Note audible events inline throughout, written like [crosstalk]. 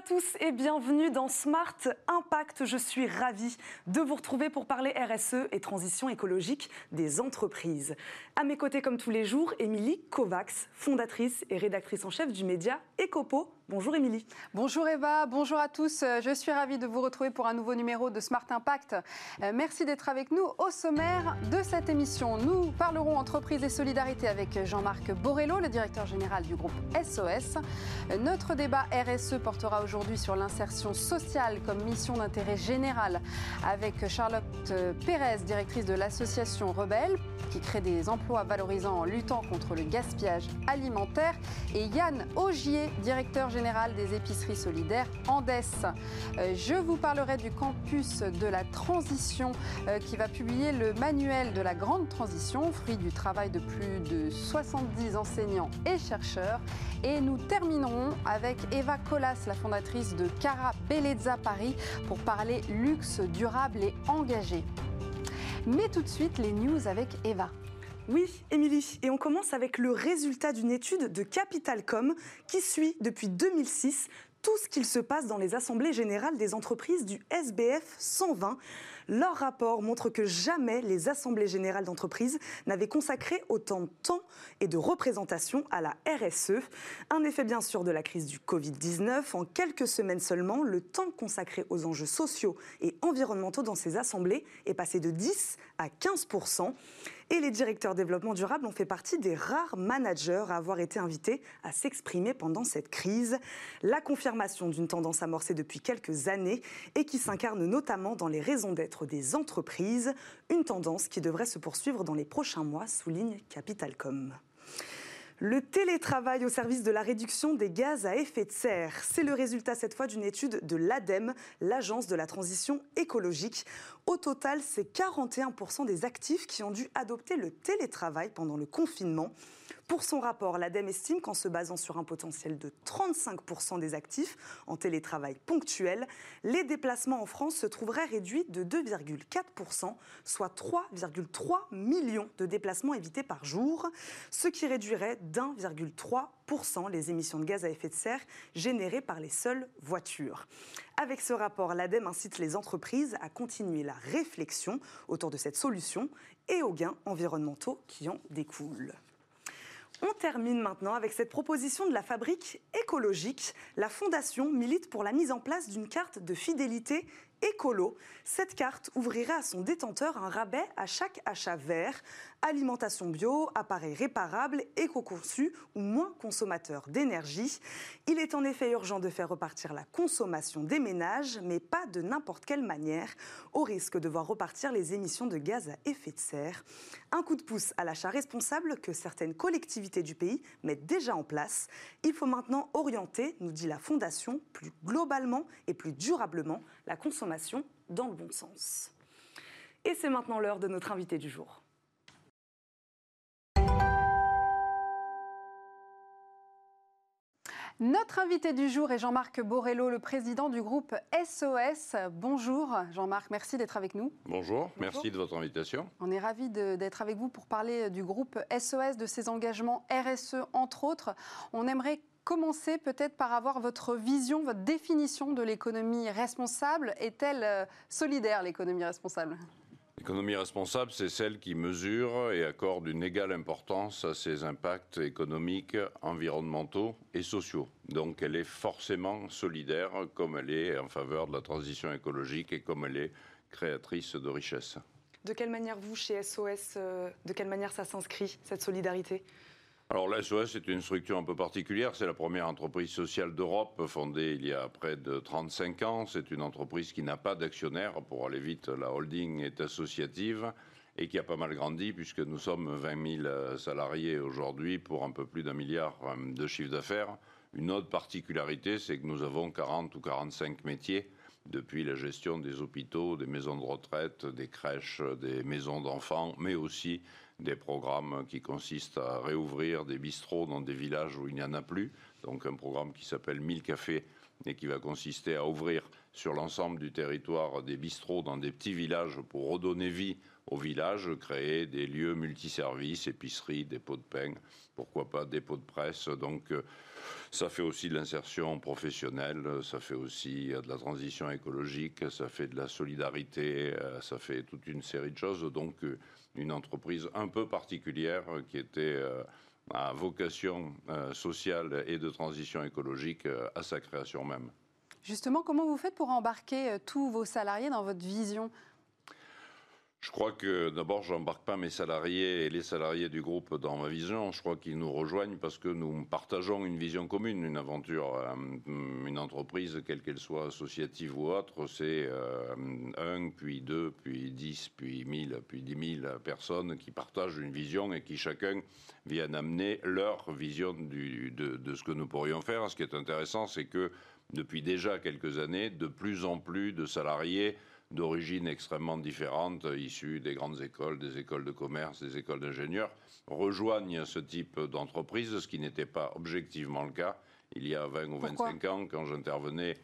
à tous et bienvenue dans Smart Impact. Je suis ravie de vous retrouver pour parler RSE et transition écologique des entreprises. À mes côtés, comme tous les jours, Émilie Kovacs, fondatrice et rédactrice en chef du média Ecopo. Bonjour Émilie. Bonjour Eva, bonjour à tous. Euh, je suis ravie de vous retrouver pour un nouveau numéro de Smart Impact. Euh, merci d'être avec nous. Au sommaire de cette émission, nous parlerons entreprise et solidarité avec Jean-Marc Borello, le directeur général du groupe SOS. Euh, notre débat RSE portera aujourd'hui sur l'insertion sociale comme mission d'intérêt général avec Charlotte Pérez, directrice de l'association Rebelle, qui crée des emplois valorisants en luttant contre le gaspillage alimentaire, et Yann Augier, directeur général des épiceries solidaires Andes. Euh, je vous parlerai du campus de la transition euh, qui va publier le manuel de la grande transition, fruit du travail de plus de 70 enseignants et chercheurs. Et nous terminerons avec Eva Colas, la fondatrice de Cara Bellezza Paris, pour parler luxe durable et engagé. Mais tout de suite, les news avec Eva. Oui, Émilie, et on commence avec le résultat d'une étude de Capitalcom qui suit depuis 2006 tout ce qu'il se passe dans les assemblées générales des entreprises du SBF 120. Leur rapport montre que jamais les assemblées générales d'entreprises n'avaient consacré autant de temps et de représentation à la RSE. Un effet bien sûr de la crise du Covid-19. En quelques semaines seulement, le temps consacré aux enjeux sociaux et environnementaux dans ces assemblées est passé de 10 à 15 et les directeurs développement durable ont fait partie des rares managers à avoir été invités à s'exprimer pendant cette crise. La confirmation d'une tendance amorcée depuis quelques années et qui s'incarne notamment dans les raisons d'être des entreprises, une tendance qui devrait se poursuivre dans les prochains mois, souligne Capitalcom. Le télétravail au service de la réduction des gaz à effet de serre, c'est le résultat cette fois d'une étude de l'ADEME, l'Agence de la transition écologique. Au total, c'est 41% des actifs qui ont dû adopter le télétravail pendant le confinement. Pour son rapport, l'ADEME estime qu'en se basant sur un potentiel de 35% des actifs en télétravail ponctuel, les déplacements en France se trouveraient réduits de 2,4%, soit 3,3 millions de déplacements évités par jour, ce qui réduirait d'1,3% les émissions de gaz à effet de serre générées par les seules voitures. Avec ce rapport, l'ADEME incite les entreprises à continuer la réflexion autour de cette solution et aux gains environnementaux qui en découlent. On termine maintenant avec cette proposition de la fabrique écologique. La Fondation milite pour la mise en place d'une carte de fidélité écolo. Cette carte ouvrirait à son détenteur un rabais à chaque achat vert, alimentation bio, appareils réparables, éco-conçus ou moins consommateurs d'énergie. Il est en effet urgent de faire repartir la consommation des ménages, mais pas de n'importe quelle manière, au risque de voir repartir les émissions de gaz à effet de serre. Un coup de pouce à l'achat responsable que certaines collectivités du pays mettent déjà en place. Il faut maintenant orienter, nous dit la Fondation, plus globalement et plus durablement la consommation dans le bon sens. Et c'est maintenant l'heure de notre invité du jour. Notre invité du jour est Jean-Marc Borello, le président du groupe SOS. Bonjour Jean-Marc, merci d'être avec nous. Bonjour, merci de votre invitation. On est ravis d'être avec vous pour parler du groupe SOS, de ses engagements RSE entre autres. On aimerait commencer peut-être par avoir votre vision, votre définition de l'économie responsable. Est-elle euh, solidaire, l'économie responsable? L'économie responsable, c'est celle qui mesure et accorde une égale importance à ses impacts économiques, environnementaux et sociaux. Donc elle est forcément solidaire comme elle est en faveur de la transition écologique et comme elle est créatrice de richesses. De quelle manière vous, chez SOS, euh, de quelle manière ça s'inscrit, cette solidarité? Alors l'SOS est une structure un peu particulière. C'est la première entreprise sociale d'Europe, fondée il y a près de 35 ans. C'est une entreprise qui n'a pas d'actionnaire. Pour aller vite, la holding est associative et qui a pas mal grandi puisque nous sommes 20 000 salariés aujourd'hui pour un peu plus d'un milliard euh, de chiffre d'affaires. Une autre particularité, c'est que nous avons 40 ou 45 métiers depuis la gestion des hôpitaux, des maisons de retraite, des crèches, des maisons d'enfants, mais aussi des programmes qui consistent à réouvrir des bistrots dans des villages où il n'y en a plus. Donc un programme qui s'appelle 1000 cafés et qui va consister à ouvrir sur l'ensemble du territoire des bistrots dans des petits villages pour redonner vie au village, créer des lieux multiservices, épiceries, dépôts de pain, pourquoi pas dépôts de presse. Donc euh, ça fait aussi de l'insertion professionnelle, ça fait aussi euh, de la transition écologique, ça fait de la solidarité, euh, ça fait toute une série de choses. Donc une entreprise un peu particulière qui était à vocation sociale et de transition écologique à sa création même. Justement, comment vous faites pour embarquer tous vos salariés dans votre vision je crois que d'abord, je n'embarque pas mes salariés et les salariés du groupe dans ma vision. Je crois qu'ils nous rejoignent parce que nous partageons une vision commune, une aventure. Euh, une entreprise, quelle qu'elle soit associative ou autre, c'est euh, un, puis deux, puis dix, puis mille, puis dix mille personnes qui partagent une vision et qui chacun viennent amener leur vision de, de ce que nous pourrions faire. Ce qui est intéressant, c'est que depuis déjà quelques années, de plus en plus de salariés d'origine extrêmement différentes, issues des grandes écoles, des écoles de commerce, des écoles d'ingénieurs, rejoignent ce type d'entreprise, ce qui n'était pas objectivement le cas il y a 20 ou 25 ans quand j'intervenais.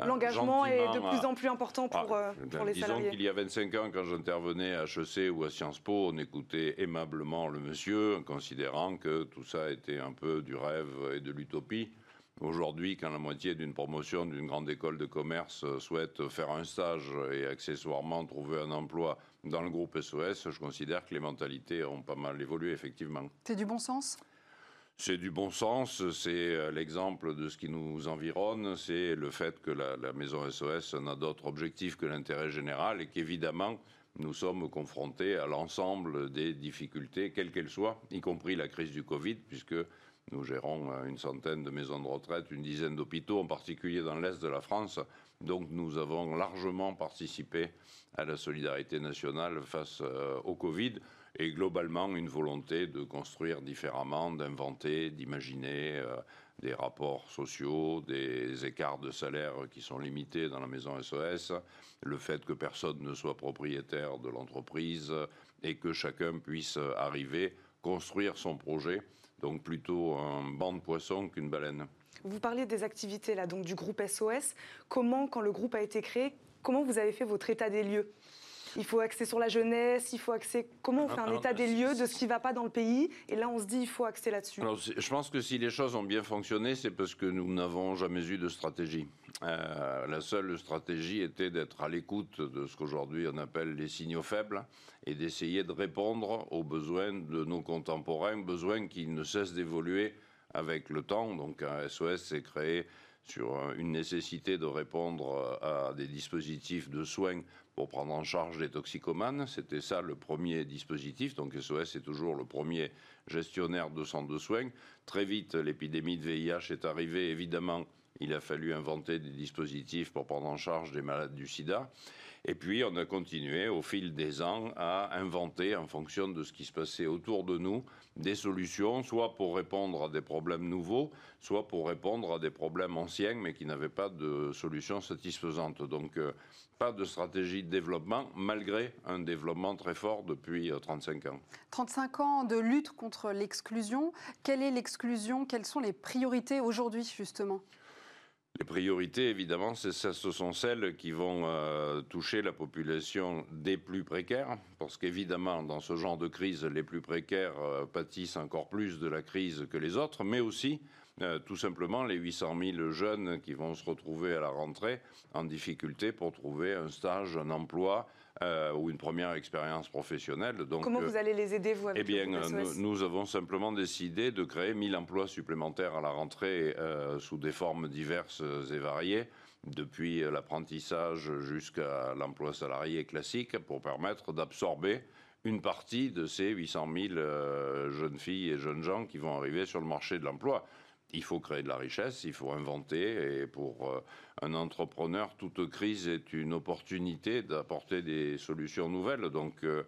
Euh, L'engagement est de plus en plus important pour, ah, euh, pour les disons salariés. Disons qu'il y a 25 ans, quand j'intervenais à HEC ou à Sciences Po, on écoutait aimablement le monsieur, considérant que tout ça était un peu du rêve et de l'utopie. Aujourd'hui, quand la moitié d'une promotion d'une grande école de commerce souhaite faire un stage et accessoirement trouver un emploi dans le groupe SOS, je considère que les mentalités ont pas mal évolué, effectivement. C'est du bon sens? C'est du bon sens, c'est euh, l'exemple de ce qui nous environne, c'est le fait que la, la maison SOS n'a d'autre objectif que l'intérêt général et qu'évidemment, nous sommes confrontés à l'ensemble des difficultés, quelles qu'elles soient, y compris la crise du Covid, puisque nous gérons euh, une centaine de maisons de retraite, une dizaine d'hôpitaux, en particulier dans l'Est de la France. Donc nous avons largement participé à la solidarité nationale face euh, au Covid et globalement une volonté de construire différemment, d'inventer, d'imaginer euh, des rapports sociaux, des écarts de salaire qui sont limités dans la maison SOS, le fait que personne ne soit propriétaire de l'entreprise et que chacun puisse arriver, construire son projet donc plutôt un banc de poissons qu'une baleine. Vous parliez des activités là, donc du groupe SOS. Comment, quand le groupe a été créé, comment vous avez fait votre état des lieux? Il faut axer sur la jeunesse, il faut axer. Comment on fait un état des lieux de ce qui ne va pas dans le pays Et là, on se dit, il faut axer là-dessus. Je pense que si les choses ont bien fonctionné, c'est parce que nous n'avons jamais eu de stratégie. Euh, la seule stratégie était d'être à l'écoute de ce qu'aujourd'hui on appelle les signaux faibles et d'essayer de répondre aux besoins de nos contemporains, besoins qui ne cessent d'évoluer avec le temps. Donc un SOS s'est créé sur une nécessité de répondre à des dispositifs de soins pour prendre en charge les toxicomanes. C'était ça le premier dispositif. Donc SOS est toujours le premier gestionnaire de centres de soins. Très vite, l'épidémie de VIH est arrivée. Évidemment, il a fallu inventer des dispositifs pour prendre en charge des malades du sida. Et puis, on a continué au fil des ans à inventer, en fonction de ce qui se passait autour de nous, des solutions, soit pour répondre à des problèmes nouveaux, soit pour répondre à des problèmes anciens, mais qui n'avaient pas de solution satisfaisante. Donc, euh, pas de stratégie de développement, malgré un développement très fort depuis 35 euh, ans. 35 ans de lutte contre l'exclusion. Quelle est l'exclusion? Quelles sont les priorités aujourd'hui, justement? Les priorités, évidemment, ce sont celles qui vont euh, toucher la population des plus précaires, parce qu'évidemment, dans ce genre de crise, les plus précaires euh, pâtissent encore plus de la crise que les autres, mais aussi euh, tout simplement les 800 000 jeunes qui vont se retrouver à la rentrée en difficulté pour trouver un stage, un emploi, euh, ou une première expérience professionnelle. Donc, Comment vous euh, allez les aider, vous, avec Eh bien, nous, avons simplement décidé de créer 1000 emplois supplémentaires à la rentrée sous des formes diverses et variées depuis l'apprentissage jusqu'à l'emploi salarié classique pour permettre d'absorber une partie de ces 800 000 jeunes filles et jeunes gens qui vont arriver sur le marché de l'emploi il faut créer de la richesse, il faut inventer. Et pour euh, un entrepreneur, toute crise est une opportunité d'apporter des solutions nouvelles. Donc euh,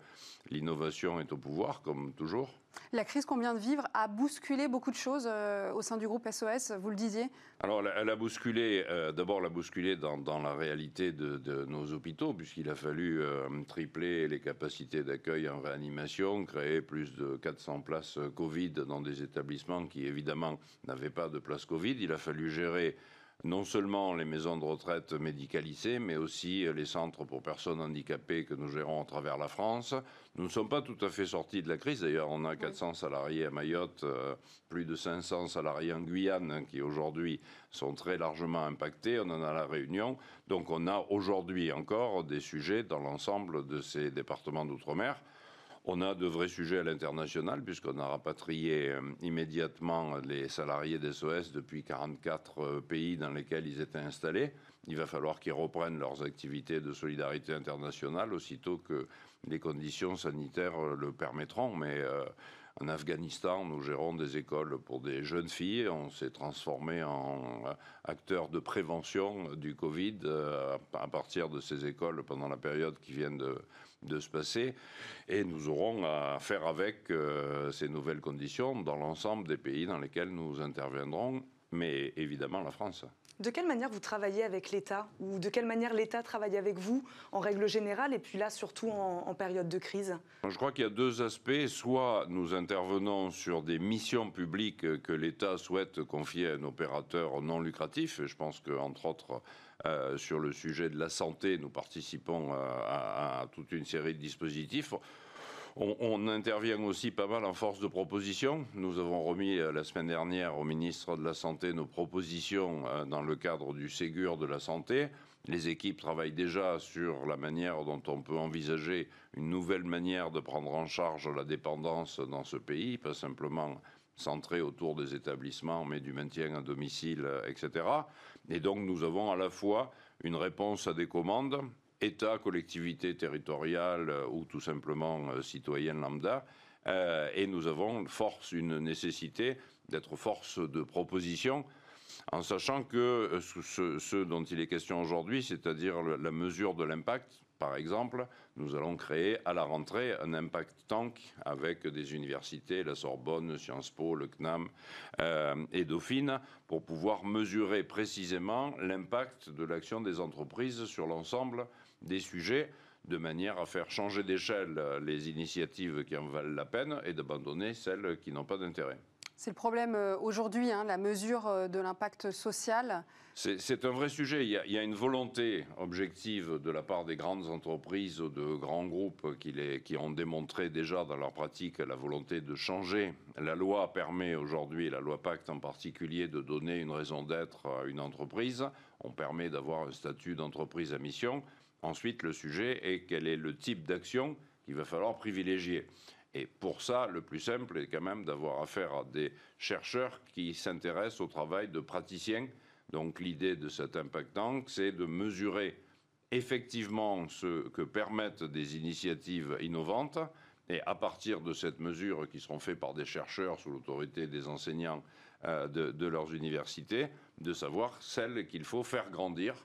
l'innovation est au pouvoir, comme toujours. La crise qu'on vient de vivre a bousculé beaucoup de choses euh, au sein du groupe SOS, vous le disiez Alors, elle a bousculé, d'abord, elle a bousculé dans, la réalité de, nos hôpitaux, puisqu'il a fallu tripler les capacités d'accueil en réanimation, créer plus de 400 places Covid dans des établissements qui, évidemment, n'avaient pas de place Covid. Il a fallu gérer non seulement les maisons de retraite médicalisées, mais aussi les centres pour personnes handicapées que nous gérons à travers la France. Nous ne sommes pas tout à fait sortis de la crise. D'ailleurs, on a 400 salariés à Mayotte, euh, plus de 500 salariés en Guyane, hein, qui aujourd'hui sont très largement impactés. On en a à la Réunion. Donc, on a aujourd'hui encore des sujets dans l'ensemble de ces départements d'outre-mer. On a de vrais sujets à l'international, puisqu'on a rapatrié euh, immédiatement les salariés des SOS depuis 44 euh, pays dans lesquels ils étaient installés. Il va falloir qu'ils reprennent leurs activités de solidarité internationale aussitôt que les conditions sanitaires euh, le permettront. Mais en Afghanistan, nous gérons des écoles pour des jeunes filles. On s'est transformé en acteur de prévention du Covid à partir de ces écoles pendant la période qui vient de, de se passer. Et nous aurons à faire avec euh, ces nouvelles conditions dans l'ensemble des pays dans lesquels nous interviendrons, mais évidemment la France. De quelle manière vous travaillez avec l'État ou de quelle manière l'État travaille avec vous en règle générale et puis là surtout en, période de crise? Je crois qu'il y a deux aspects. Soit nous intervenons sur des missions publiques que l'État souhaite confier à un opérateur non lucratif. Je pense qu'entre autres, euh, sur le sujet de la santé, nous participons à, toute une série de dispositifs. On, intervient aussi pas mal en force de proposition. Nous avons remis euh, la semaine dernière au ministre de la Santé nos propositions euh, dans le cadre du Ségur de la Santé. Les équipes travaillent déjà sur la manière dont on peut envisager une nouvelle manière de prendre en charge la dépendance dans ce pays, pas simplement centré autour des établissements, mais du maintien à domicile, euh, etc. Et donc nous avons à la fois une réponse à des commandes État, collectivité territoriale euh, ou tout simplement euh, citoyen lambda. Et nous avons force, une nécessité d'être force de proposition, en sachant que ce, dont il est question aujourd'hui, c'est-à-dire la mesure de l'impact, par exemple, nous allons créer à la rentrée un impact tank avec des universités, la Sorbonne, Sciences Po, le CNAM et Dauphine, pour pouvoir mesurer précisément l'impact de l'action des entreprises sur l'ensemble des sujets de manière à faire changer d'échelle euh, les initiatives qui en valent la peine et d'abandonner celles qui n'ont pas d'intérêt. C'est le problème euh, aujourd'hui, hein, la mesure euh, de l'impact social. C'est un vrai sujet. Il y, a, une volonté objective de la part des grandes entreprises, de grands groupes qui, qui, ont démontré déjà dans leur pratique la volonté de changer. La loi permet aujourd'hui, la loi Pacte en particulier, de donner une raison d'être à une entreprise. On permet d'avoir un statut d'entreprise à mission. Ensuite, le sujet est quel est le type d'action qu'il va falloir privilégier. Et pour ça, le plus simple est quand même d'avoir affaire à des chercheurs qui s'intéressent au travail de praticiens. Donc l'idée de cet impact tank, c'est de mesurer effectivement ce que permettent des initiatives innovantes et à partir de cette mesure qui seront faites par des chercheurs sous l'autorité des enseignants euh, de, de, leurs universités, de savoir celles qu'il faut faire grandir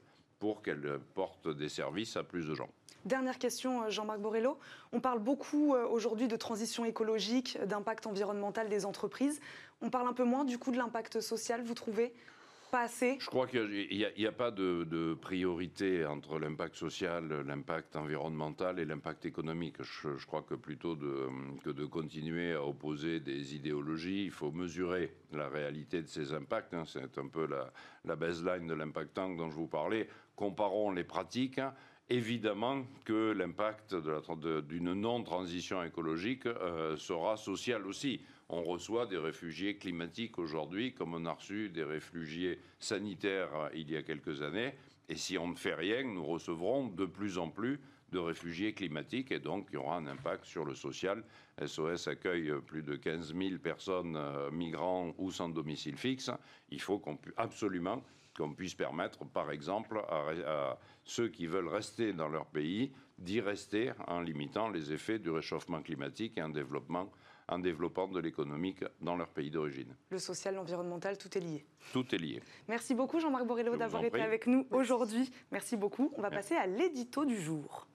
pour qu'elle porte des services à plus de gens. Dernière question, euh, Jean-Marc Borrello. On parle beaucoup euh, aujourd'hui de transition écologique, d'impact environnemental des entreprises. On parle un peu moins du coup de l'impact social, vous trouvez? Je crois qu'il n'y a, pas de, priorité entre l'impact social, l'impact environnemental et l'impact économique. Je, crois que plutôt que de continuer à opposer des idéologies, il faut mesurer la réalité de ces impacts. Hein. C'est un peu la, baseline de l'impact tank dont je vous parlais comparons les pratiques, évidemment que l'impact d'une non-transition écologique euh, sera social aussi. On reçoit des réfugiés climatiques aujourd'hui, comme on a reçu des réfugiés sanitaires euh, il y a quelques années. Et si on ne fait rien, nous recevrons de plus en plus de réfugiés climatiques et donc il y aura un impact sur le social. SOS accueille plus de 15 000 personnes euh, migrants ou sans domicile fixe. Il faut absolument qu'on puisse permettre, par exemple, à, ceux qui veulent rester dans leur pays d'y rester en limitant les effets du réchauffement climatique et en, développement, en développant de l'économique dans leur pays d'origine. Le social, l'environnemental, tout est lié. Tout est lié. Merci beaucoup Jean-Marc Borrello d'avoir été avec nous aujourd'hui. Merci beaucoup. On va passer à l'édito du jour.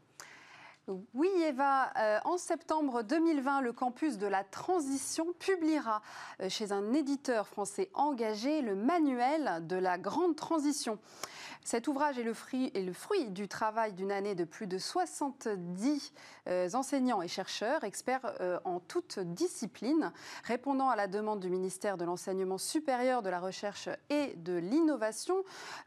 Oui, Eva, euh, en septembre 2020, le campus de la transition publiera euh, chez un éditeur français engagé le manuel de la grande transition. Cet ouvrage est le fruit, du travail d'une année de plus de 70 euh, enseignants et chercheurs, experts euh, en toutes disciplines, répondant à la demande du ministère de l'Enseignement supérieur, de la Recherche et de l'Innovation.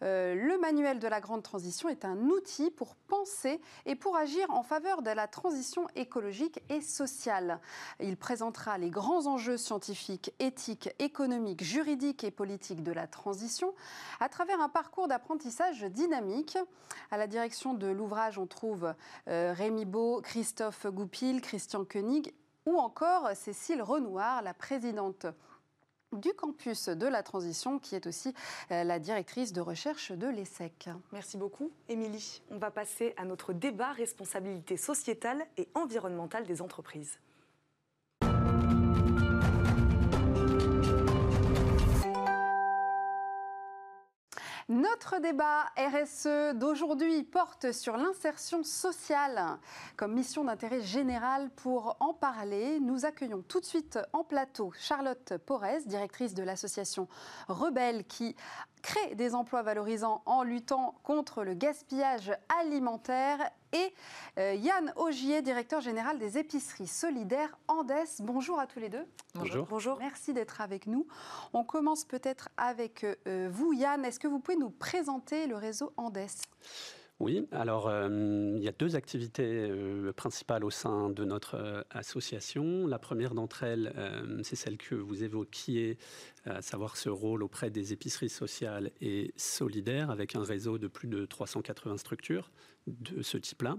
Euh, le manuel de la grande transition est un outil pour penser et pour agir en faveur de la transition écologique et sociale. Il présentera les grands enjeux scientifiques, éthiques, économiques, juridiques et politiques de la transition à travers un parcours d'apprentissage dynamique. À la direction de l'ouvrage, on trouve euh, Rémi Beau, Christophe Goupil, Christian Koenig ou encore Cécile Renoir, la présidente du campus de la transition, qui est aussi euh, la directrice de recherche de l'ESSEC. Merci beaucoup, Émilie. On va passer à notre débat responsabilité sociétale et environnementale des entreprises. Notre débat RSE d'aujourd'hui porte sur l'insertion sociale comme mission d'intérêt général. Pour en parler, nous accueillons tout de suite en plateau Charlotte Porez, directrice de l'association Rebelle, qui crée des emplois valorisants en luttant contre le gaspillage alimentaire et euh, Yann Augier, directeur général des épiceries solidaires Andes. Bonjour à tous les deux. Bonjour. Bonjour. Merci d'être avec nous. On commence peut-être avec euh, vous, Yann. Est-ce que vous pouvez nous présenter le réseau Andes? Oui, alors euh, il y a deux activités principales au sein de notre association. La première d'entre elles, c'est celle que vous évoquiez, à savoir ce rôle auprès des épiceries sociales et solidaires, avec un réseau de plus de 380 structures de ce type-là,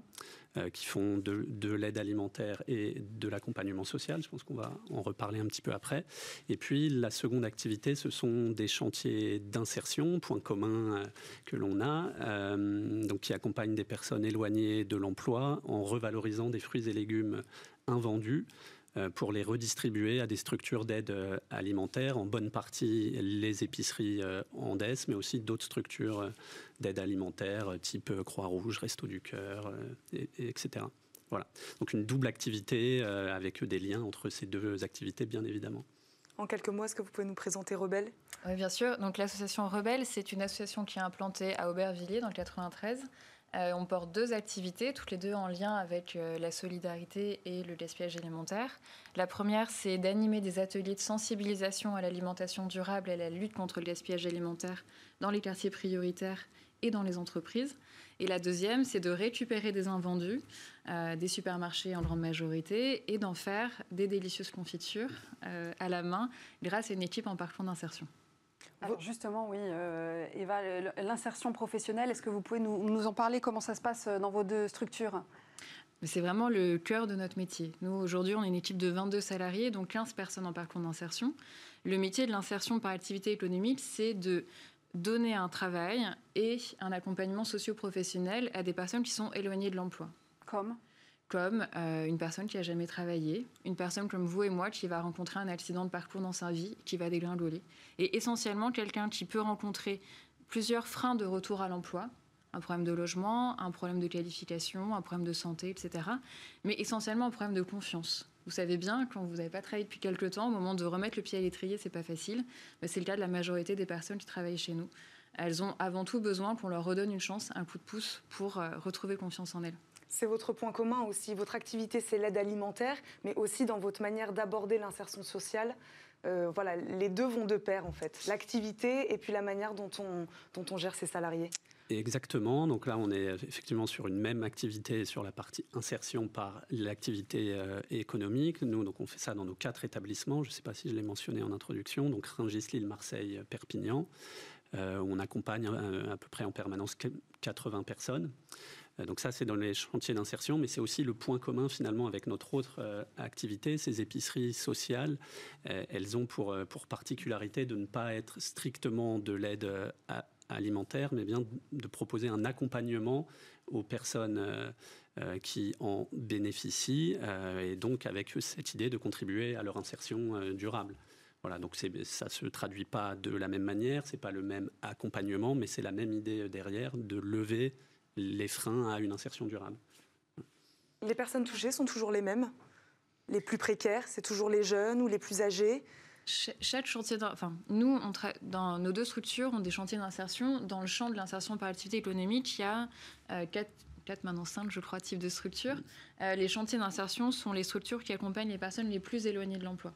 euh, qui font de, l'aide alimentaire et de l'accompagnement social. Je pense qu'on va en reparler un petit peu après. Et puis la seconde activité, ce sont des chantiers d'insertion, point commun euh, que l'on a, euh, donc qui accompagnent des personnes éloignées de l'emploi en revalorisant des fruits et légumes invendus pour les redistribuer à des structures d'aide euh, alimentaire, en bonne partie les épiceries euh, Andes, mais aussi d'autres structures d'aide alimentaire type Croix-Rouge, Resto du Cœur, etc. Voilà. Donc une double activité avec des liens entre ces deux activités, bien évidemment. En quelques mots, est-ce que vous pouvez nous présenter Rebelle? Oui, bien sûr. Donc l'association Rebelle, c'est une association qui est implantée à Aubervilliers dans le 93 euh, on porte deux activités, toutes les deux en lien avec euh, la solidarité et le gaspillage alimentaire. La première, c'est d'animer des ateliers de sensibilisation à l'alimentation durable et à la lutte contre le gaspillage alimentaire dans les quartiers prioritaires et dans les entreprises. Et la deuxième, c'est de récupérer des invendus euh, des supermarchés en grande majorité et d'en faire des délicieuses confitures à la main grâce à une équipe en parcours d'insertion. Alors justement, oui, euh, Eva, l'insertion professionnelle, est-ce que vous pouvez nous, en parler Comment ça se passe euh, dans vos deux structures? C'est vraiment le cœur de notre métier. Nous, aujourd'hui, on est une équipe de 22 salariés, donc 15 personnes en parcours d'insertion. Le métier de l'insertion par activité économique, c'est de donner un travail et un accompagnement socio-professionnel à des personnes qui sont éloignées de l'emploi. Comme? Comme euh, une personne qui a jamais travaillé, une personne comme vous et moi qui va rencontrer un accident de parcours dans sa vie, qui va dégringoler, et essentiellement quelqu'un qui peut rencontrer plusieurs freins de retour à l'emploi, un problème de logement, un problème de qualification, un problème de santé, etc. Mais essentiellement un problème de confiance. Vous savez bien, quand vous n'avez pas travaillé depuis quelques temps, au moment de remettre le pied à l'étrier, c'est pas facile. C'est le cas de la majorité des personnes qui travaillent chez nous. Elles ont avant tout besoin qu'on leur redonne une chance, un coup de pouce pour euh, retrouver confiance en elles. C'est votre point commun aussi. Votre activité, c'est l'aide alimentaire, mais aussi dans votre manière d'aborder l'insertion sociale. Euh, voilà, les deux vont de pair en fait. L'activité et puis la manière dont on, dont on gère ses salariés. Exactement. Donc là, on est effectivement sur une même activité sur la partie insertion par l'activité euh, économique. Nous, donc, on fait ça dans nos quatre établissements. Je ne sais pas si je l'ai mentionné en introduction. Donc, Rungis, Lille, Marseille, Perpignan. Euh, on accompagne à, peu près en permanence 80 personnes. Euh, donc ça, c'est dans les chantiers d'insertion, mais c'est aussi le point commun finalement avec notre autre euh, activité, ces épiceries sociales. Euh, elles ont pour, particularité de ne pas être strictement de l'aide alimentaire, mais bien de proposer un accompagnement aux personnes qui en bénéficient, et donc avec cette idée de contribuer à leur insertion durable. Voilà, donc ça ne se traduit pas de la même manière, c'est pas le même accompagnement, mais c'est la même idée derrière de lever les freins à une insertion durable. Les personnes touchées sont toujours les mêmes Les plus précaires, c'est toujours les jeunes ou les plus âgés chaque chantier, enfin, nous, on dans nos deux structures, on a des chantiers d'insertion. Dans le champ de l'insertion par l'activité économique, il y a euh, quatre, quatre, maintenant cinq, je crois, types de structures. Euh, les chantiers d'insertion sont les structures qui accompagnent les personnes les plus éloignées de l'emploi.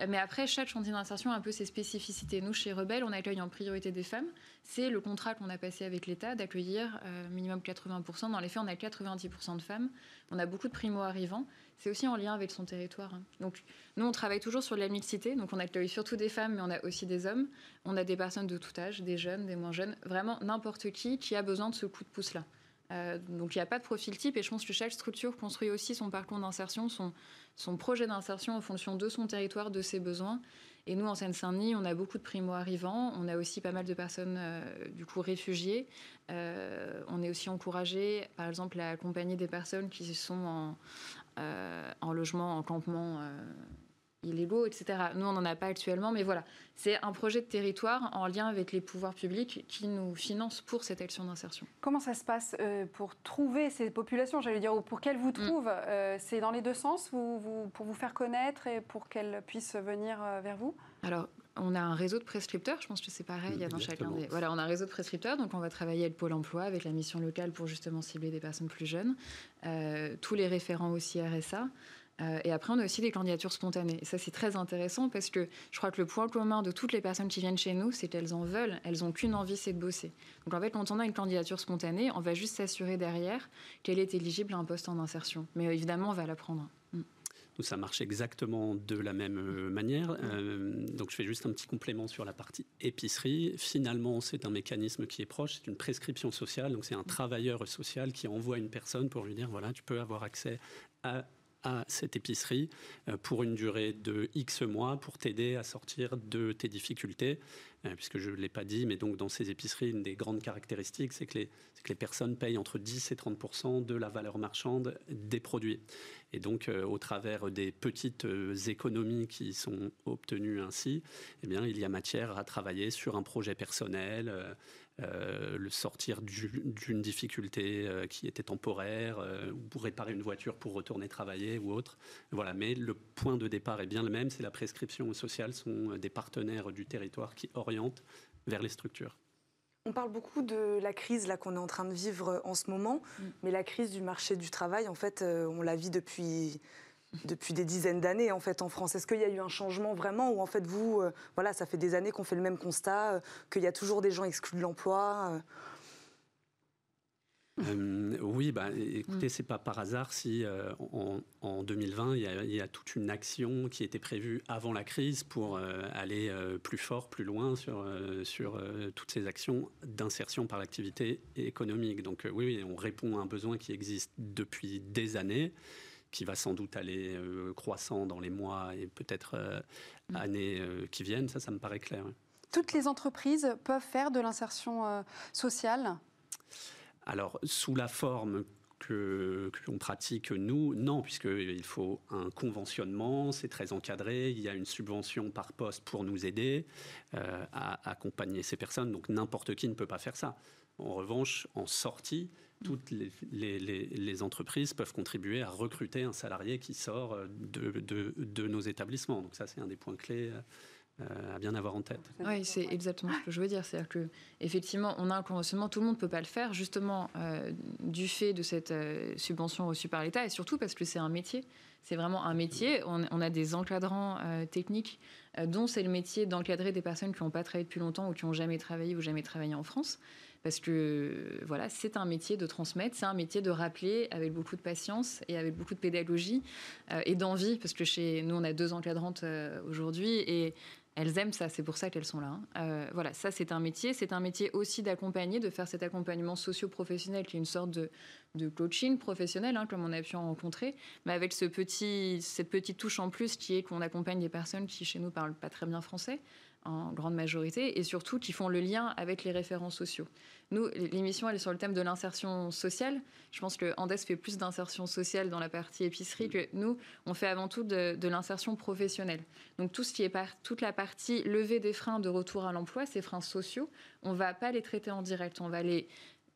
Euh, mais après, chaque chantier d'insertion a un peu ses spécificités. Nous, chez Rebelle, on accueille en priorité des femmes. C'est le contrat qu'on a passé avec l'État d'accueillir minimum 80%. Dans les faits, on a 90% de femmes. On a beaucoup de primo-arrivants c'est aussi en lien avec son territoire. Hein. Donc, nous, on travaille toujours sur la mixité. Donc, on accueille surtout des femmes, mais on a aussi des hommes. On a des personnes de tout âge, des jeunes, des moins jeunes. Vraiment, n'importe qui qui a besoin de ce coup de pouce-là. Euh, donc, il n'y a pas de profil type. Et je pense que chaque structure construit aussi son parcours d'insertion, son, projet d'insertion en fonction de son territoire, de ses besoins. Et nous, en Seine-Saint-Denis, on a beaucoup de primo-arrivants. On a aussi pas mal de personnes, euh, du coup, réfugiées. Euh, on est aussi encouragé, par exemple, à accompagner des personnes qui sont en, en logement, en campement illégaux, etc. Nous, on n'en a pas actuellement, mais voilà, c'est un projet de territoire en lien avec les pouvoirs publics qui nous financent pour cette action d'insertion. Comment ça se passe euh, pour trouver ces populations, j'allais dire, ou pour qu'elles vous mm. trouvent C'est dans les deux sens, vous, pour vous faire connaître et pour qu'elles puissent venir vers vous? Alors, on a un réseau de prescripteurs, je pense que c'est pareil, il y a dans chacun des... Voilà, on a un réseau de prescripteurs, donc on va travailler avec Pôle emploi, avec la mission locale pour justement cibler des personnes plus jeunes, euh, tous les référents aussi RSA. Euh, et après, on a aussi des candidatures spontanées. Et ça, c'est très intéressant parce que je crois que le point commun de toutes les personnes qui viennent chez nous, c'est qu'elles en veulent. Elles n'ont qu'une envie, c'est de bosser. Donc en fait, quand on a une candidature spontanée, on va juste s'assurer derrière qu'elle est éligible à un poste en insertion. Mais évidemment, on va la prendre. Mm ça marche exactement de la même euh, manière. Euh, donc je fais juste un petit complément sur la partie épicerie. Finalement, c'est un mécanisme qui est proche, c'est une prescription sociale. Donc c'est un travailleur social qui envoie une personne pour lui dire voilà, tu peux avoir accès à à cette épicerie euh, pour une durée de X mois pour t'aider à sortir de tes difficultés. Euh, puisque je ne l'ai pas dit, mais donc dans ces épiceries, une des grandes caractéristiques, c'est que, que, les personnes payent entre 10 et 30% de la valeur marchande des produits. Et donc, euh, au travers des petites économies qui sont obtenues ainsi, eh bien, il y a matière à travailler sur un projet personnel, le sortir d'une difficulté euh, qui était temporaire, euh, ou pour réparer une voiture pour retourner travailler ou autre. Voilà, mais le point de départ est bien le même, c'est la prescription sociale sont des partenaires du territoire qui orientent vers les structures. On parle beaucoup de la crise là qu'on est en train de vivre en ce moment, mm. mais la crise du marché du travail, en fait, on la vit depuis depuis des dizaines d'années en fait en France. Est-ce qu'il y a eu un changement vraiment ou en fait vous, euh, voilà, ça fait des années qu'on fait le même constat, euh, qu'il y a toujours des gens exclus de l'emploi euh? oui, bah, écoutez, mm. c'est pas par hasard si en, 2020 il y, a, toute une action qui était prévue avant la crise pour aller plus fort, plus loin sur, sur toutes ces actions d'insertion par l'activité économique. Donc oui, oui, on répond à un besoin qui existe depuis des années qui va sans doute aller euh, croissant dans les mois et peut-être euh, mm. années euh, qui viennent. Ça, ça me paraît clair. Toutes les entreprises peuvent faire de l'insertion sociale? Alors, sous la forme que qu'on pratique nous, non, puisqu'il faut un conventionnement, c'est très encadré, il y a une subvention par poste pour nous aider à accompagner ces personnes, donc n'importe qui ne peut pas faire ça. En revanche, en sortie, toutes les, entreprises peuvent contribuer à recruter un salarié qui sort de, nos établissements. Donc ça, c'est un des points clés euh, à bien avoir en tête. Oui, c'est exactement ce que je veux dire. C'est-à-dire que effectivement, on a un conventionnement, tout le monde ne peut pas le faire, justement euh, du fait de cette euh, subvention reçue par l'État, et surtout parce que c'est un métier. C'est vraiment un métier. On, a des encadrants techniques dont c'est le métier d'encadrer des personnes qui n'ont pas travaillé depuis longtemps ou qui n'ont jamais travaillé ou jamais travaillé en France parce que voilà, c'est un métier de transmettre, c'est un métier de rappeler avec beaucoup de patience et avec beaucoup de pédagogie euh, et d'envie, parce que chez nous, on a deux encadrantes euh, aujourd'hui et elles aiment ça, c'est pour ça qu'elles sont là. Hein. Euh, voilà, ça c'est un métier. C'est un métier aussi d'accompagner, de faire cet accompagnement socio-professionnel qui est une sorte de, coaching professionnel, hein, comme on a pu en rencontrer, mais avec ce petit, cette petite touche en plus qui est qu'on accompagne des personnes qui chez nous parlent pas très bien français en grande majorité, et surtout qui font le lien avec les référents sociaux. Nous, l'émission, elle est sur le thème de l'insertion sociale. Je pense que Andes fait plus d'insertion sociale dans la partie épicerie que nous. On fait avant tout de, l'insertion professionnelle. Donc tout ce qui est par, toute la partie levée des freins de retour à l'emploi, ces freins sociaux, on va pas les traiter en direct. On va les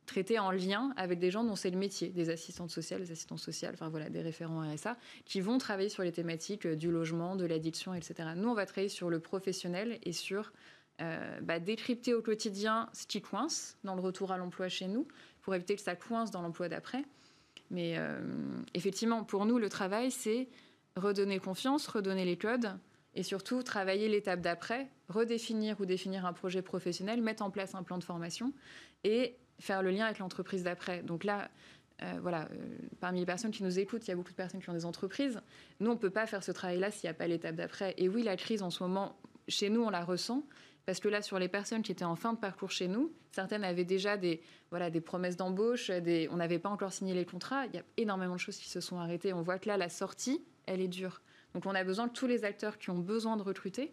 traiter en lien avec des gens dont c'est le métier, des assistantes sociales, des assistantes sociales, enfin voilà, des référents RSA, qui vont travailler sur les thématiques du logement, de l'addiction, etc. Nous, on va travailler sur le professionnel et sur euh, bah, décrypter au quotidien ce qui coince dans le retour à l'emploi chez nous, pour éviter que ça coince dans l'emploi d'après. Mais euh, effectivement, pour nous, le travail, c'est redonner confiance, redonner les codes, et surtout travailler l'étape d'après, redéfinir ou définir un projet professionnel, mettre en place un plan de formation et faire le lien avec l'entreprise d'après. Donc là, euh, voilà, euh, parmi les personnes qui nous écoutent, il y a beaucoup de personnes qui ont des entreprises. Nous, on ne peut pas faire ce travail-là s'il n'y a pas l'étape d'après. Et oui, la crise en ce moment, chez nous, on la ressent. Parce que là, sur les personnes qui étaient en fin de parcours chez nous, certaines avaient déjà des, voilà, des promesses d'embauche, des... on n'avait pas encore signé les contrats. Il y a énormément de choses qui se sont arrêtées. On voit que là, la sortie, elle est dure. Donc on a besoin que tous les acteurs qui ont besoin de recruter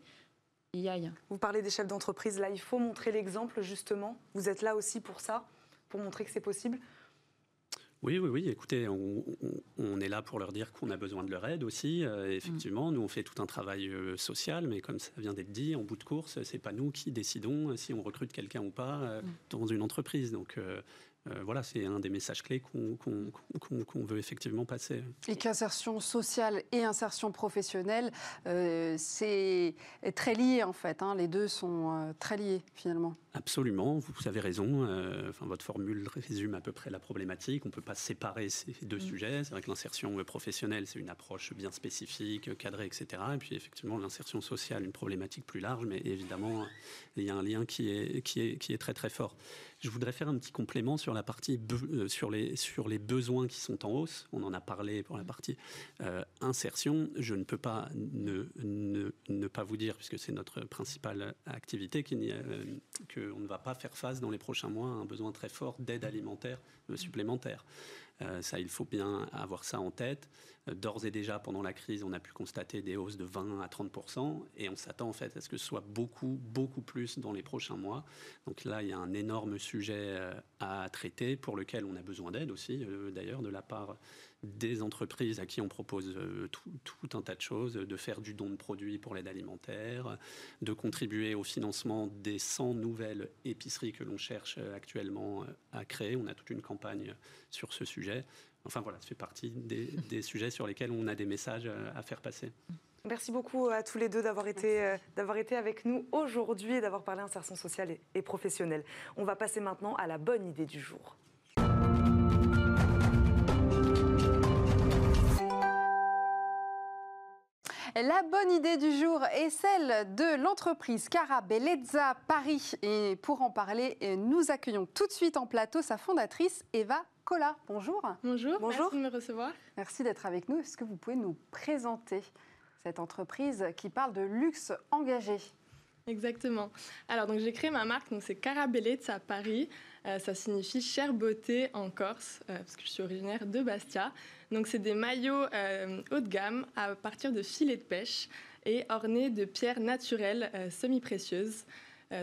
y aillent. Vous parlez des chefs d'entreprise, là il faut montrer l'exemple justement. Vous êtes là aussi pour ça, pour montrer que c'est possible oui, oui, oui. Écoutez, on, est là pour leur dire qu'on a besoin de leur aide aussi. Euh, effectivement, nous, on fait tout un travail euh, social, mais comme ça vient d'être dit, en bout de course, c'est pas nous qui décidons si on recrute quelqu'un ou pas euh, mm. dans une entreprise. Donc, euh, voilà, c'est un des messages clés qu'on veut effectivement passer. Et qu'insertion sociale et insertion professionnelle, c'est très lié en fait. Hein. les deux sont très liés finalement. Absolument, vous avez raison. enfin, votre formule résume à peu près la problématique. On ne peut pas séparer ces deux mm. sujets. C'est vrai que l'insertion professionnelle, c'est une approche bien spécifique, cadrée, etc. Et puis effectivement, l'insertion sociale, une problématique plus large, mais évidemment, il y a un lien qui est, qui est, qui est très très fort. Je voudrais faire un petit complément sur la partie euh, sur, les, sur les besoins qui sont en hausse. On en a parlé pour la partie euh, insertion. Je ne peux pas ne, ne, ne pas vous dire, puisque c'est notre principale activité, qu'on euh, ne va pas faire face dans les prochains mois à un besoin très fort d'aide alimentaire supplémentaire. Euh, ça, il faut bien avoir ça en tête. Euh, d'ores et déjà, pendant la crise, on a pu constater des hausses de 20 à 30 et on s'attend en fait à ce que ce soit beaucoup, beaucoup plus dans les prochains mois. Donc là, il y a un énorme sujet euh, à traiter pour lequel on a besoin d'aide aussi, d'ailleurs, de la part des entreprises à qui on propose euh, tout, un tas de choses, de faire du don de produits pour l'aide alimentaire, de contribuer au financement des 100 nouvelles épiceries que l'on cherche euh, actuellement euh, à créer. On a toute une campagne sur ce sujet. Enfin voilà, ça fait partie des, [laughs] sujets sur lesquels on a des messages à faire passer. Merci beaucoup à tous les deux d'avoir été, d'avoir été avec nous aujourd'hui et d'avoir parlé insertion sociale et professionnelle. On va passer maintenant à la bonne idée du jour. La bonne idée du jour est celle de l'entreprise Cara Bellezza Paris. Et pour en parler, nous accueillons tout de suite en plateau sa fondatrice, Eva Cola. Bonjour. Bonjour, Bonjour. merci de me recevoir. Merci d'être avec nous. Est-ce que vous pouvez nous présenter cette entreprise qui parle de luxe engagé? Exactement. Alors, donc j'ai créé ma marque, donc c'est Cara Bellezza Paris. Euh, ça signifie chère beauté en Corse, euh, parce que je suis originaire de Bastia. Donc c'est des maillots euh, haut de gamme à partir de filets de pêche et ornés de pierres naturelles semi-précieuses.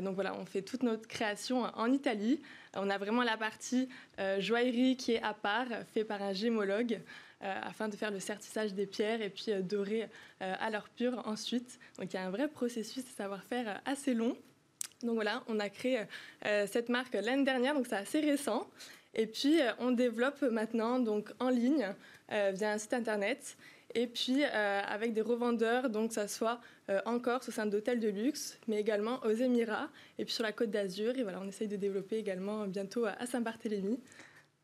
donc voilà, on fait toute notre création en Italie. On a vraiment la partie joaillerie qui est à part, fait par un gémologue. afin de faire le certissage des pierres et puis dorer à leur pur ensuite. Donc il y a un vrai processus de savoir-faire assez long. Donc voilà, on a créé euh, cette marque l'année dernière, donc c'est assez récent. Et puis euh, on développe maintenant donc en ligne euh, via un site internet. Et puis avec des revendeurs, donc ça soit en Corse au sein d'hôtels de luxe, mais également aux Émirats et puis sur la Côte d'Azur. Et voilà, on essaye de développer également bientôt à Saint-Barthélemy.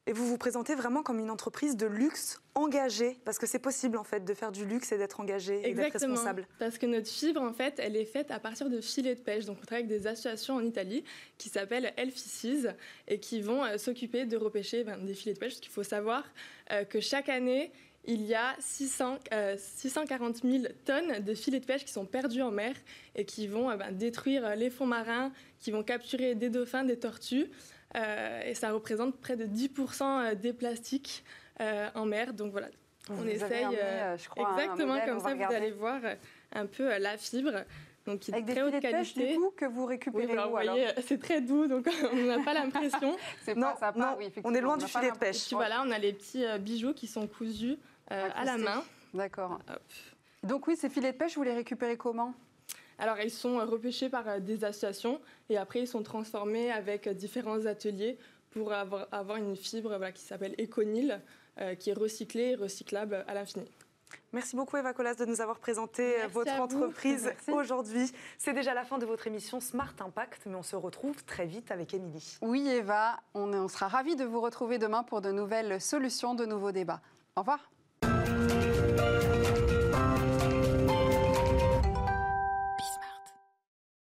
Et vous vous présentez vraiment comme une entreprise de luxe engagée, parce que c'est possible en fait de faire du luxe et d'être engagé et d'être responsable. Parce que notre fibre en fait, elle est faite à partir de filets de pêche. Donc on travaille avec des associations en Italie qui s'appellent Elficies et qui vont euh, s'occuper de repêcher ben, des filets de pêche. Parce qu'il faut savoir euh, que chaque année, il y a 600, 640 000 tonnes de filets de pêche qui sont perdus en mer et qui vont euh, ben, détruire les fonds marins, qui vont capturer des dauphins, des tortues. Euh, et ça représente près de 10% euh, des plastiques euh, en mer. Donc voilà, on essaye. je crois, exactement comme ça, vous allez voir un peu la fibre. Donc, qui Avec très des haute qualité. du que vous récupérez vous voyez, c'est très doux, donc [laughs] on n'a pas l'impression. [laughs] c'est pas sympa, oui, On est loin du filet de pêche. Puis voilà, on a les petits bijoux qui sont cousus à la main. D'accord. Donc oui, ces filets de pêche, vous les récupérez comment? Alors, ils sont repêchés par euh, des associations et après, ils sont transformés avec euh, différents ateliers pour avoir, avoir une fibre qui s'appelle Econil, qui est recyclée et recyclable à l'infini. Merci beaucoup Eva Colas de nous avoir présenté votre entreprise [laughs] aujourd'hui. C'est déjà la fin de votre émission Smart Impact, mais on se retrouve très vite avec Émilie. Oui Eva, on, on sera ravis de vous retrouver demain pour de nouvelles solutions, de nouveaux débats. Au revoir.